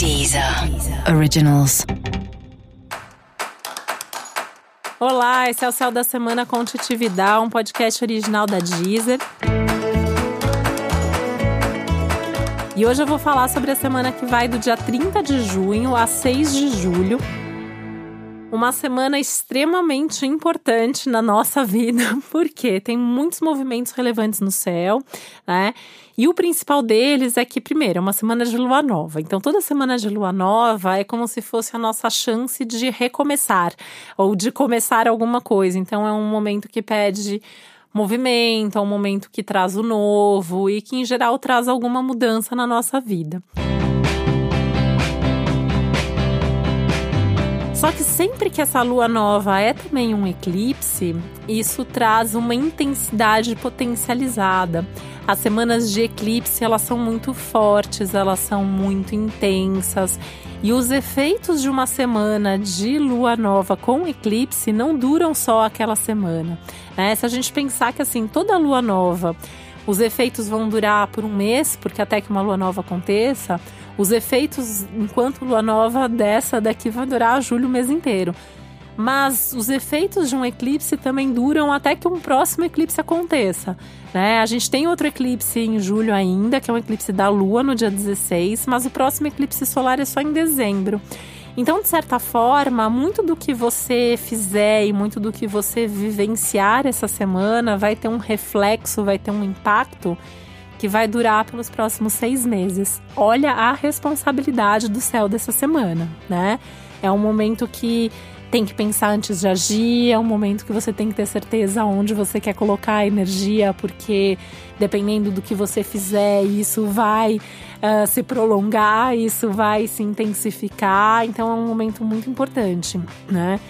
Deezer Originals. Olá, esse é o Céu da Semana com Titividade, um podcast original da Deezer. E hoje eu vou falar sobre a semana que vai do dia 30 de junho a 6 de julho. Uma semana extremamente importante na nossa vida, porque tem muitos movimentos relevantes no céu, né? E o principal deles é que, primeiro, é uma semana de lua nova. Então, toda semana de lua nova é como se fosse a nossa chance de recomeçar ou de começar alguma coisa. Então, é um momento que pede movimento, é um momento que traz o novo e que, em geral, traz alguma mudança na nossa vida. Só que sempre que essa lua nova é também um eclipse, isso traz uma intensidade potencializada. As semanas de eclipse, elas são muito fortes, elas são muito intensas. E os efeitos de uma semana de lua nova com eclipse não duram só aquela semana. Né? Se a gente pensar que assim, toda lua nova, os efeitos vão durar por um mês, porque até que uma lua nova aconteça, os efeitos, enquanto lua nova dessa daqui vai durar julho o mês inteiro. Mas os efeitos de um eclipse também duram até que um próximo eclipse aconteça. Né? A gente tem outro eclipse em julho ainda, que é um eclipse da Lua no dia 16, mas o próximo eclipse solar é só em dezembro. Então, de certa forma, muito do que você fizer e muito do que você vivenciar essa semana vai ter um reflexo, vai ter um impacto que vai durar pelos próximos seis meses. Olha a responsabilidade do céu dessa semana, né? É um momento que tem que pensar antes de agir, é um momento que você tem que ter certeza onde você quer colocar a energia, porque dependendo do que você fizer, isso vai uh, se prolongar, isso vai se intensificar. Então é um momento muito importante, né?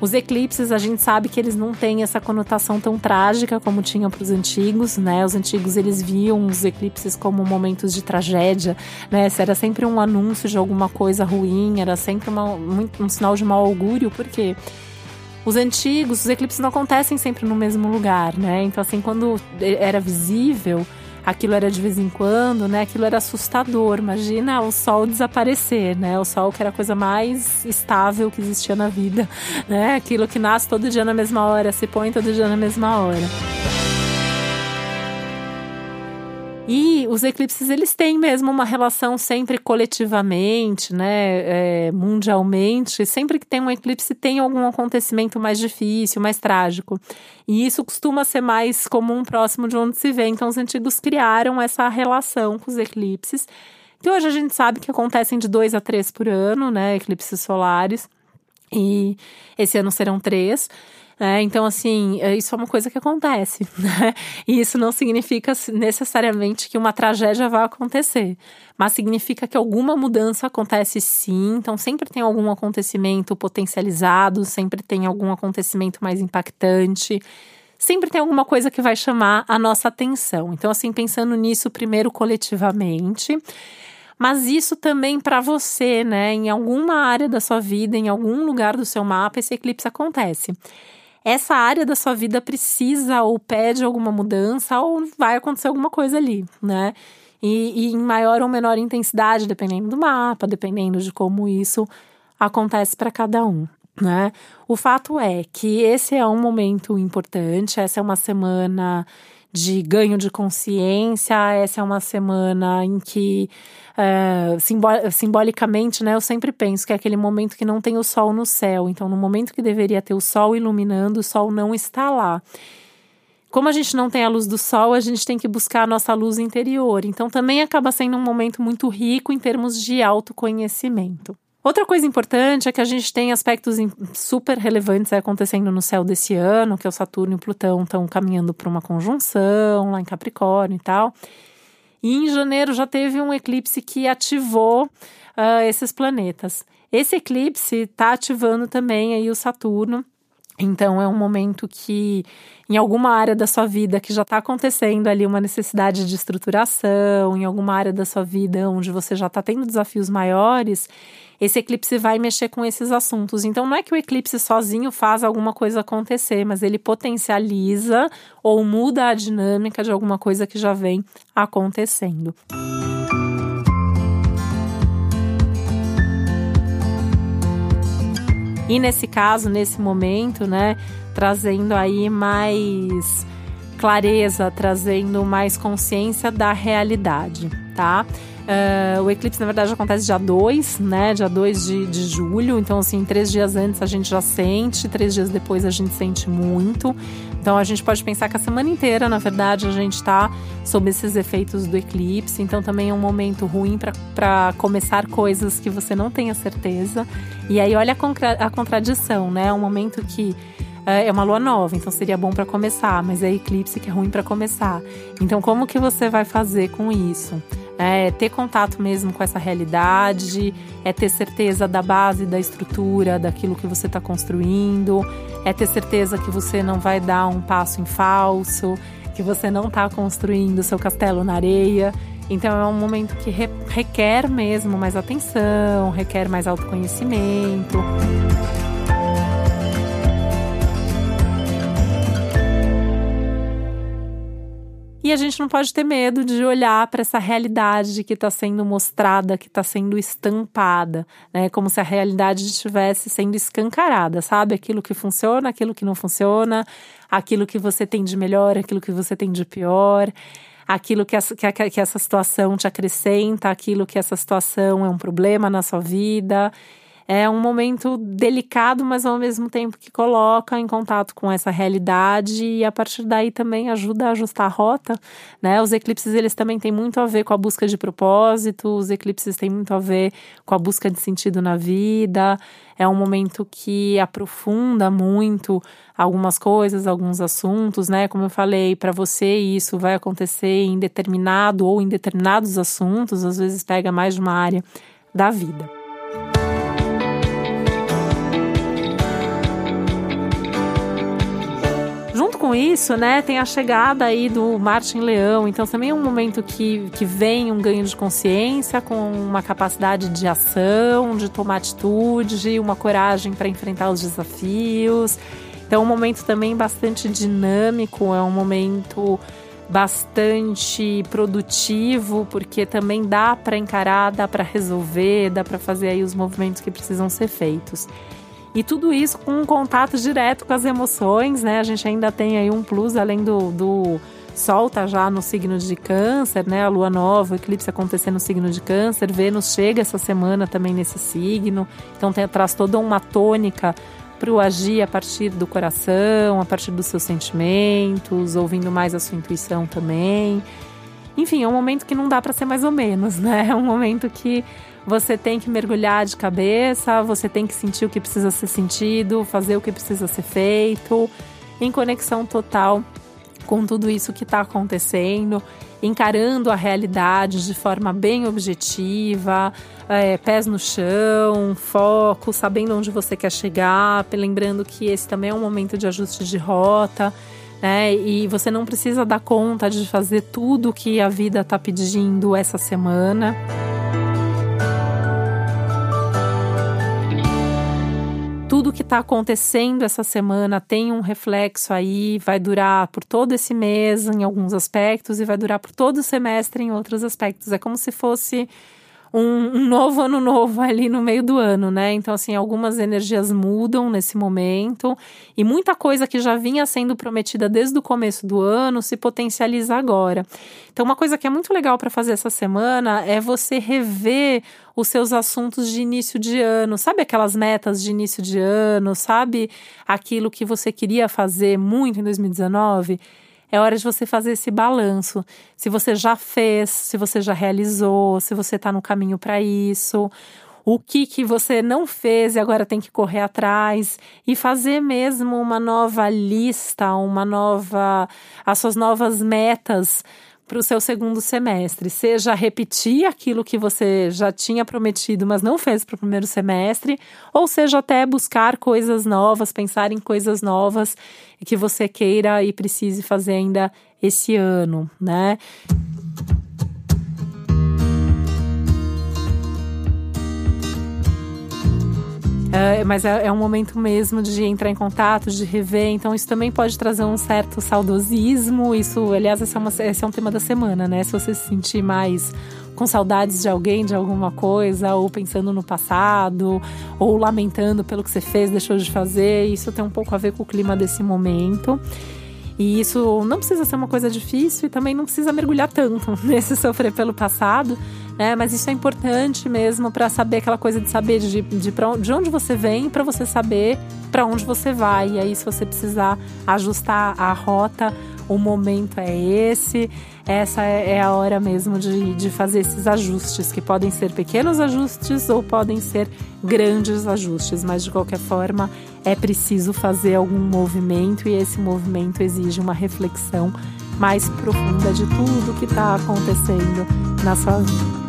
Os eclipses, a gente sabe que eles não têm essa conotação tão trágica como tinha para os antigos, né? Os antigos eles viam os eclipses como momentos de tragédia, né? Era sempre um anúncio de alguma coisa ruim, era sempre uma, um sinal de mau augúrio, porque os antigos, os eclipses não acontecem sempre no mesmo lugar, né? Então, assim, quando era visível, aquilo era de vez em quando, né? Aquilo era assustador. Imagina o sol desaparecer, né? O sol que era a coisa mais estável que existia na vida, né? Aquilo que nasce todo dia na mesma hora, se põe todo dia na mesma hora. E os eclipses eles têm mesmo uma relação sempre coletivamente, né, é, mundialmente. Sempre que tem um eclipse tem algum acontecimento mais difícil, mais trágico. E isso costuma ser mais comum próximo de onde se vê. Então os antigos criaram essa relação com os eclipses. Que hoje a gente sabe que acontecem de dois a três por ano, né, eclipses solares. E esse ano serão três. É, então, assim, é, isso é uma coisa que acontece, né? E isso não significa necessariamente que uma tragédia vai acontecer, mas significa que alguma mudança acontece sim. Então, sempre tem algum acontecimento potencializado, sempre tem algum acontecimento mais impactante sempre tem alguma coisa que vai chamar a nossa atenção. Então, assim, pensando nisso primeiro coletivamente, mas isso também para você, né? Em alguma área da sua vida, em algum lugar do seu mapa, esse eclipse acontece essa área da sua vida precisa ou pede alguma mudança ou vai acontecer alguma coisa ali, né? E, e em maior ou menor intensidade, dependendo do mapa, dependendo de como isso acontece para cada um. Né? O fato é que esse é um momento importante, essa é uma semana de ganho de consciência. Essa é uma semana em que, é, simbolicamente, né, eu sempre penso que é aquele momento que não tem o sol no céu. Então, no momento que deveria ter o sol iluminando, o sol não está lá. Como a gente não tem a luz do sol, a gente tem que buscar a nossa luz interior. Então, também acaba sendo um momento muito rico em termos de autoconhecimento. Outra coisa importante é que a gente tem aspectos super relevantes acontecendo no céu desse ano, que é o Saturno e o Plutão estão caminhando para uma conjunção lá em Capricórnio e tal. E em janeiro já teve um eclipse que ativou uh, esses planetas. Esse eclipse está ativando também aí o Saturno então é um momento que, em alguma área da sua vida que já está acontecendo ali uma necessidade de estruturação, em alguma área da sua vida onde você já está tendo desafios maiores, esse eclipse vai mexer com esses assuntos. Então não é que o eclipse sozinho faz alguma coisa acontecer, mas ele potencializa ou muda a dinâmica de alguma coisa que já vem acontecendo. Música E nesse caso, nesse momento, né, trazendo aí mais clareza, trazendo mais consciência da realidade, tá? Uh, o eclipse, na verdade, acontece dia 2, né? Dia 2 de, de julho. Então, assim, três dias antes a gente já sente, três dias depois a gente sente muito. Então, a gente pode pensar que a semana inteira, na verdade, a gente está sob esses efeitos do eclipse. Então, também é um momento ruim para começar coisas que você não tenha certeza. E aí, olha a, a contradição, né? É um momento que é, é uma lua nova, então seria bom para começar, mas é eclipse que é ruim para começar. Então, como que você vai fazer com isso? É ter contato mesmo com essa realidade, é ter certeza da base, da estrutura, daquilo que você está construindo, é ter certeza que você não vai dar um passo em falso, que você não está construindo seu castelo na areia. Então é um momento que requer mesmo mais atenção, requer mais autoconhecimento. E a gente não pode ter medo de olhar para essa realidade que está sendo mostrada, que está sendo estampada, né? Como se a realidade estivesse sendo escancarada, sabe? Aquilo que funciona, aquilo que não funciona, aquilo que você tem de melhor, aquilo que você tem de pior aquilo que essa, que, que, essa situação te acrescenta, aquilo que essa situação é um problema na sua vida é um momento delicado, mas ao mesmo tempo que coloca em contato com essa realidade e a partir daí também ajuda a ajustar a rota, né? Os eclipses eles também têm muito a ver com a busca de propósito, os eclipses têm muito a ver com a busca de sentido na vida. É um momento que aprofunda muito algumas coisas, alguns assuntos, né? Como eu falei, para você isso vai acontecer em determinado ou em determinados assuntos, às vezes pega mais de uma área da vida. Com isso, né, tem a chegada aí do Martin Leão. Então também é um momento que, que vem um ganho de consciência, com uma capacidade de ação, de tomar atitude, uma coragem para enfrentar os desafios. Então é um momento também bastante dinâmico, é um momento bastante produtivo, porque também dá para encarar, dá para resolver, dá para fazer aí os movimentos que precisam ser feitos. E tudo isso com um contato direto com as emoções, né? A gente ainda tem aí um plus além do, do Sol tá já no signo de câncer, né? A lua nova, o eclipse acontecendo no signo de câncer. Vênus chega essa semana também nesse signo. Então tem, traz toda uma tônica para o agir a partir do coração, a partir dos seus sentimentos, ouvindo mais a sua intuição também. Enfim, é um momento que não dá para ser mais ou menos, né? É um momento que você tem que mergulhar de cabeça, você tem que sentir o que precisa ser sentido, fazer o que precisa ser feito, em conexão total com tudo isso que está acontecendo, encarando a realidade de forma bem objetiva, é, pés no chão, foco, sabendo onde você quer chegar, lembrando que esse também é um momento de ajuste de rota. Né? E você não precisa dar conta de fazer tudo que a vida está pedindo essa semana. Tudo que está acontecendo essa semana tem um reflexo aí, vai durar por todo esse mês em alguns aspectos e vai durar por todo o semestre em outros aspectos. É como se fosse um, um, novo ano novo ali no meio do ano, né? Então, assim, algumas energias mudam nesse momento e muita coisa que já vinha sendo prometida desde o começo do ano se potencializa agora. Então, uma coisa que é muito legal para fazer essa semana é você rever os seus assuntos de início de ano, sabe aquelas metas de início de ano, sabe aquilo que você queria fazer muito em 2019? É hora de você fazer esse balanço. Se você já fez, se você já realizou, se você está no caminho para isso, o que que você não fez e agora tem que correr atrás e fazer mesmo uma nova lista, uma nova as suas novas metas para o seu segundo semestre, seja repetir aquilo que você já tinha prometido, mas não fez para o primeiro semestre, ou seja até buscar coisas novas, pensar em coisas novas que você queira e precise fazer ainda esse ano, né? É, mas é, é, um momento mesmo de entrar em contato, de rever. Então, isso também pode trazer um certo saudosismo. Isso, aliás, esse é, uma, esse é um tema da semana, né? Se você se sentir mais com saudades de alguém, de alguma coisa, ou pensando no passado, ou lamentando pelo que você fez, deixou de fazer. Isso tem um pouco a ver com o clima desse momento. E isso não precisa ser uma coisa difícil e também não precisa mergulhar tanto nesse sofrer pelo passado, né? Mas isso é importante mesmo para saber aquela coisa de saber de, de, de onde você vem para você saber para onde você vai. E aí, se você precisar ajustar a rota, o momento é esse, essa é, é a hora mesmo de, de fazer esses ajustes, que podem ser pequenos ajustes ou podem ser grandes ajustes, mas de qualquer forma é preciso fazer algum movimento e esse movimento exige uma reflexão mais profunda de tudo que está acontecendo na sua vida.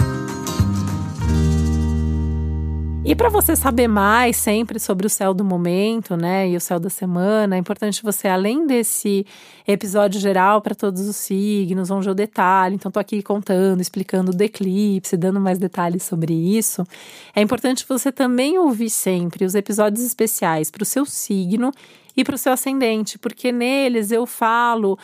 E para você saber mais sempre sobre o céu do momento, né, e o céu da semana, é importante você, além desse episódio geral para todos os signos, onde eu detalhe, então tô aqui contando, explicando o eclipse, dando mais detalhes sobre isso, é importante você também ouvir sempre os episódios especiais para o seu signo e para o seu ascendente, porque neles eu falo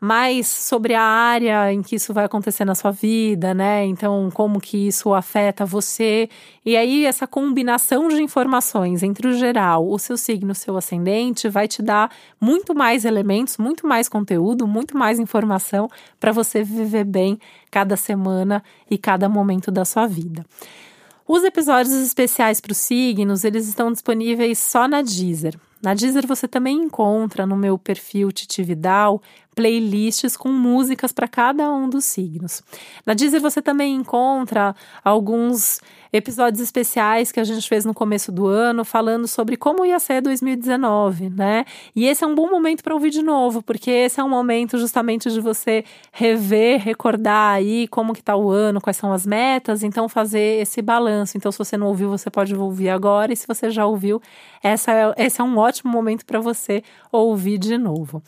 mais sobre a área em que isso vai acontecer na sua vida, né? Então, como que isso afeta você. E aí, essa combinação de informações entre o geral, o seu signo, o seu ascendente, vai te dar muito mais elementos, muito mais conteúdo, muito mais informação para você viver bem cada semana e cada momento da sua vida. Os episódios especiais para os signos, eles estão disponíveis só na Deezer. Na Deezer você também encontra no meu perfil Titividal playlists com músicas para cada um dos signos. Na Deezer você também encontra alguns episódios especiais que a gente fez no começo do ano falando sobre como ia ser 2019, né? E esse é um bom momento para ouvir de novo, porque esse é um momento justamente de você rever, recordar aí como que tá o ano, quais são as metas, então fazer esse balanço. Então se você não ouviu, você pode ouvir agora e se você já ouviu, essa é, esse é um ótimo momento para você ouvir de novo.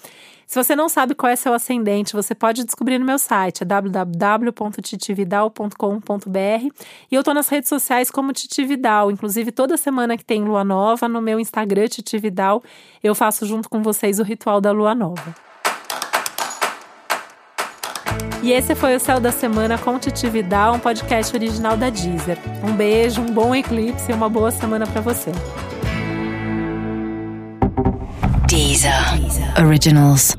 Se você não sabe qual é seu ascendente, você pode descobrir no meu site, é www.titividal.com.br. E eu tô nas redes sociais como Titividal. Inclusive, toda semana que tem lua nova, no meu Instagram, Titividal, eu faço junto com vocês o ritual da lua nova. E esse foi o Céu da Semana com Titividal, um podcast original da Deezer. Um beijo, um bom eclipse e uma boa semana para você. Deezer. Originals.